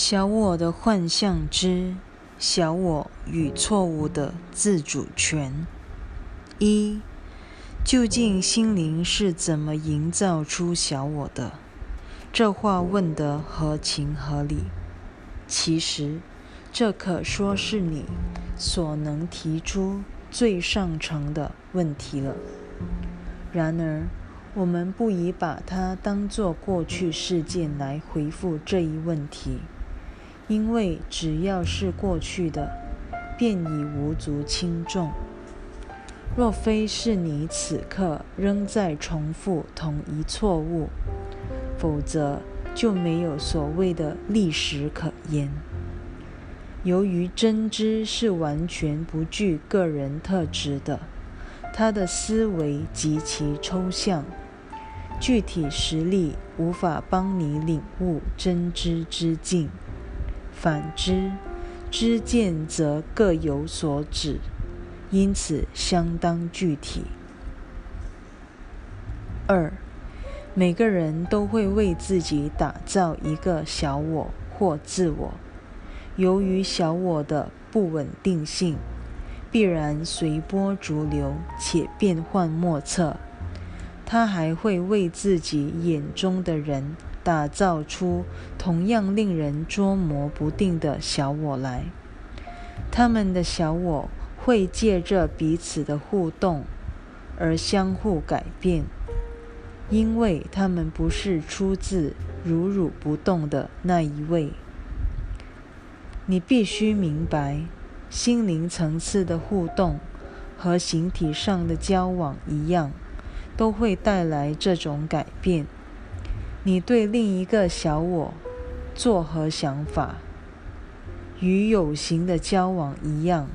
小我的幻象之小我与错误的自主权。一，究竟心灵是怎么营造出小我的？这话问得合情合理。其实，这可说是你所能提出最上乘的问题了。然而，我们不宜把它当作过去事件来回复这一问题。因为只要是过去的，便已无足轻重。若非是你此刻仍在重复同一错误，否则就没有所谓的历史可言。由于真知是完全不具个人特质的，他的思维极其抽象，具体实例无法帮你领悟真知之境。反之，知见则各有所指，因此相当具体。二，每个人都会为自己打造一个小我或自我，由于小我的不稳定性，必然随波逐流且变幻莫测。他还会为自己眼中的人。打造出同样令人捉摸不定的小我来，他们的小我会借着彼此的互动而相互改变，因为他们不是出自如如不动的那一位。你必须明白，心灵层次的互动和形体上的交往一样，都会带来这种改变。你对另一个小我作何想法？与有形的交往一样，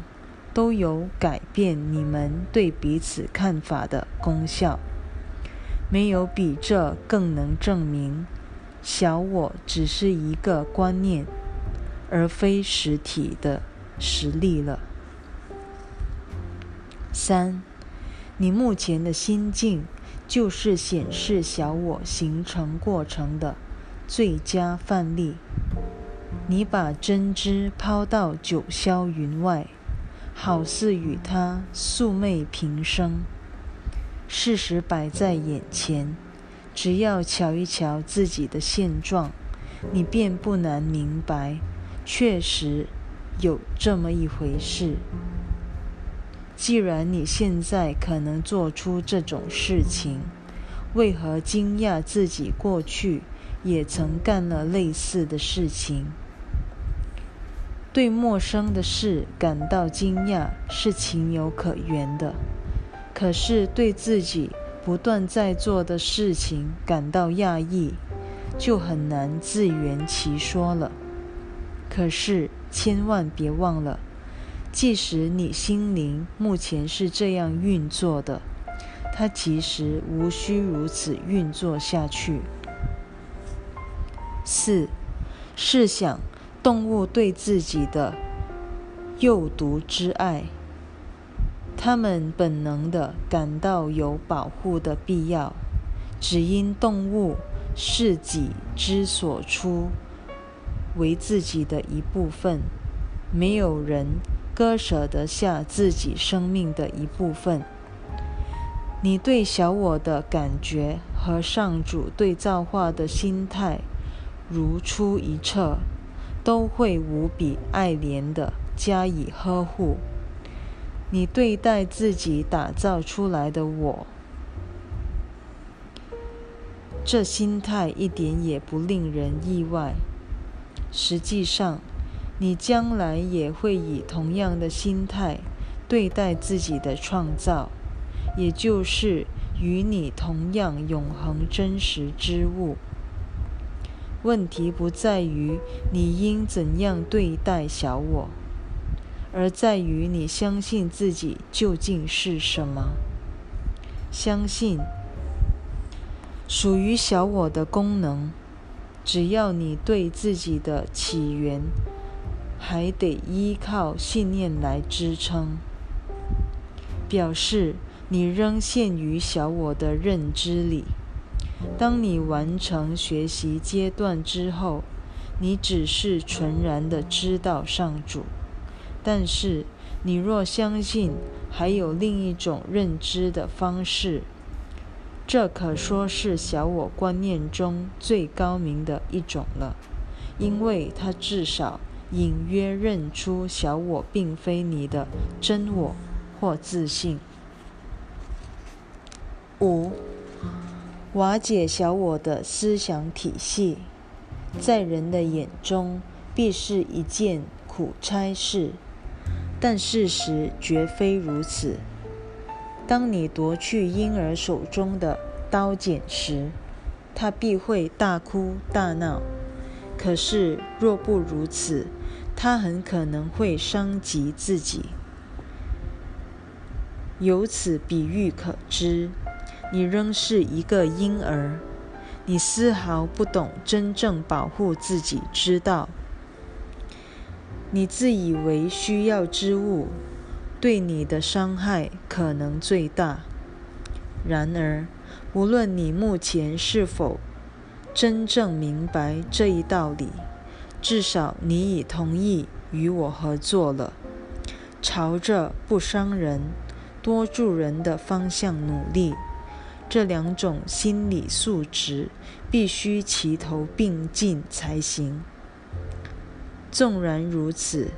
都有改变你们对彼此看法的功效。没有比这更能证明小我只是一个观念，而非实体的实力了。三，你目前的心境。就是显示小我形成过程的最佳范例。你把真知抛到九霄云外，好似与他素昧平生。事实摆在眼前，只要瞧一瞧自己的现状，你便不难明白，确实有这么一回事。既然你现在可能做出这种事情，为何惊讶自己过去也曾干了类似的事情？对陌生的事感到惊讶是情有可原的，可是对自己不断在做的事情感到讶异，就很难自圆其说了。可是千万别忘了。即使你心灵目前是这样运作的，它其实无需如此运作下去。四，试想动物对自己的幼毒之爱，它们本能的感到有保护的必要，只因动物是己之所出，为自己的一部分，没有人。割舍得下自己生命的一部分，你对小我的感觉和上主对造化的心态如出一辙，都会无比爱怜的加以呵护。你对待自己打造出来的我，这心态一点也不令人意外。实际上。你将来也会以同样的心态对待自己的创造，也就是与你同样永恒真实之物。问题不在于你应怎样对待小我，而在于你相信自己究竟是什么。相信属于小我的功能，只要你对自己的起源。还得依靠信念来支撑，表示你仍陷于小我的认知里。当你完成学习阶段之后，你只是纯然的知道上主。但是，你若相信还有另一种认知的方式，这可说是小我观念中最高明的一种了，因为它至少隐约认出小我并非你的真我或自信。五。瓦解小我的思想体系，在人的眼中必是一件苦差事，但事实绝非如此。当你夺去婴儿手中的刀剪时，他必会大哭大闹；可是若不如此，他很可能会伤及自己。由此比喻可知。你仍是一个婴儿，你丝毫不懂真正保护自己之道。你自以为需要之物，对你的伤害可能最大。然而，无论你目前是否真正明白这一道理，至少你已同意与我合作了，朝着不伤人、多助人的方向努力。这两种心理素质必须齐头并进才行。纵然如此，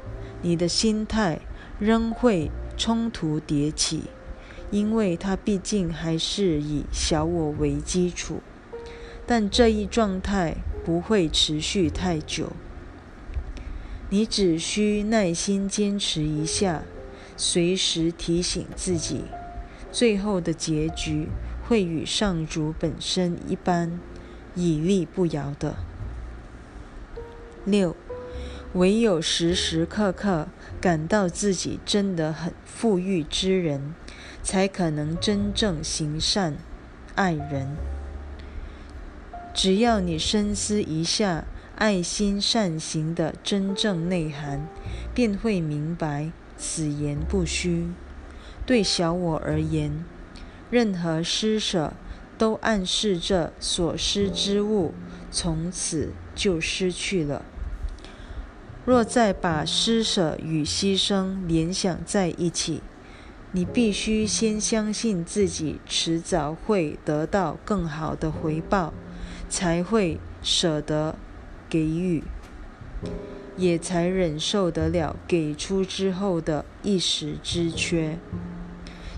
你的心态仍会冲突迭起，因为它毕竟还是以小我为基础。但这一状态不会持续太久，你只需耐心坚持一下，随时提醒自己，最后的结局。会与上主本身一般屹立不摇的。六，唯有时时刻刻感到自己真的很富裕之人，才可能真正行善爱人。只要你深思一下爱心善行的真正内涵，便会明白此言不虚。对小我而言。任何施舍都暗示着所施之物从此就失去了。若再把施舍与牺牲联想在一起，你必须先相信自己迟早会得到更好的回报，才会舍得给予，也才忍受得了给出之后的一时之缺。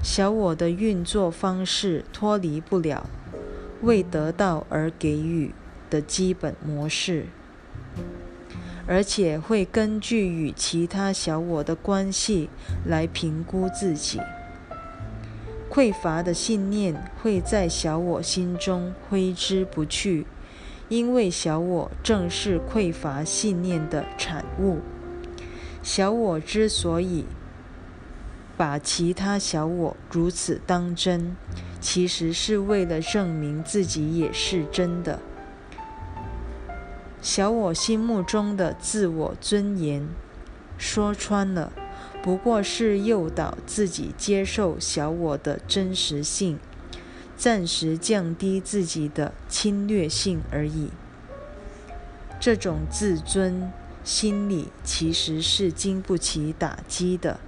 小我的运作方式脱离不了为得到而给予的基本模式，而且会根据与其他小我的关系来评估自己。匮乏的信念会在小我心中挥之不去，因为小我正是匮乏信念的产物。小我之所以把其他小我如此当真，其实是为了证明自己也是真的。小我心目中的自我尊严，说穿了，不过是诱导自己接受小我的真实性，暂时降低自己的侵略性而已。这种自尊心理其实是经不起打击的。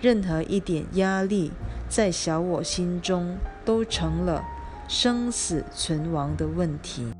任何一点压力，在小我心中都成了生死存亡的问题。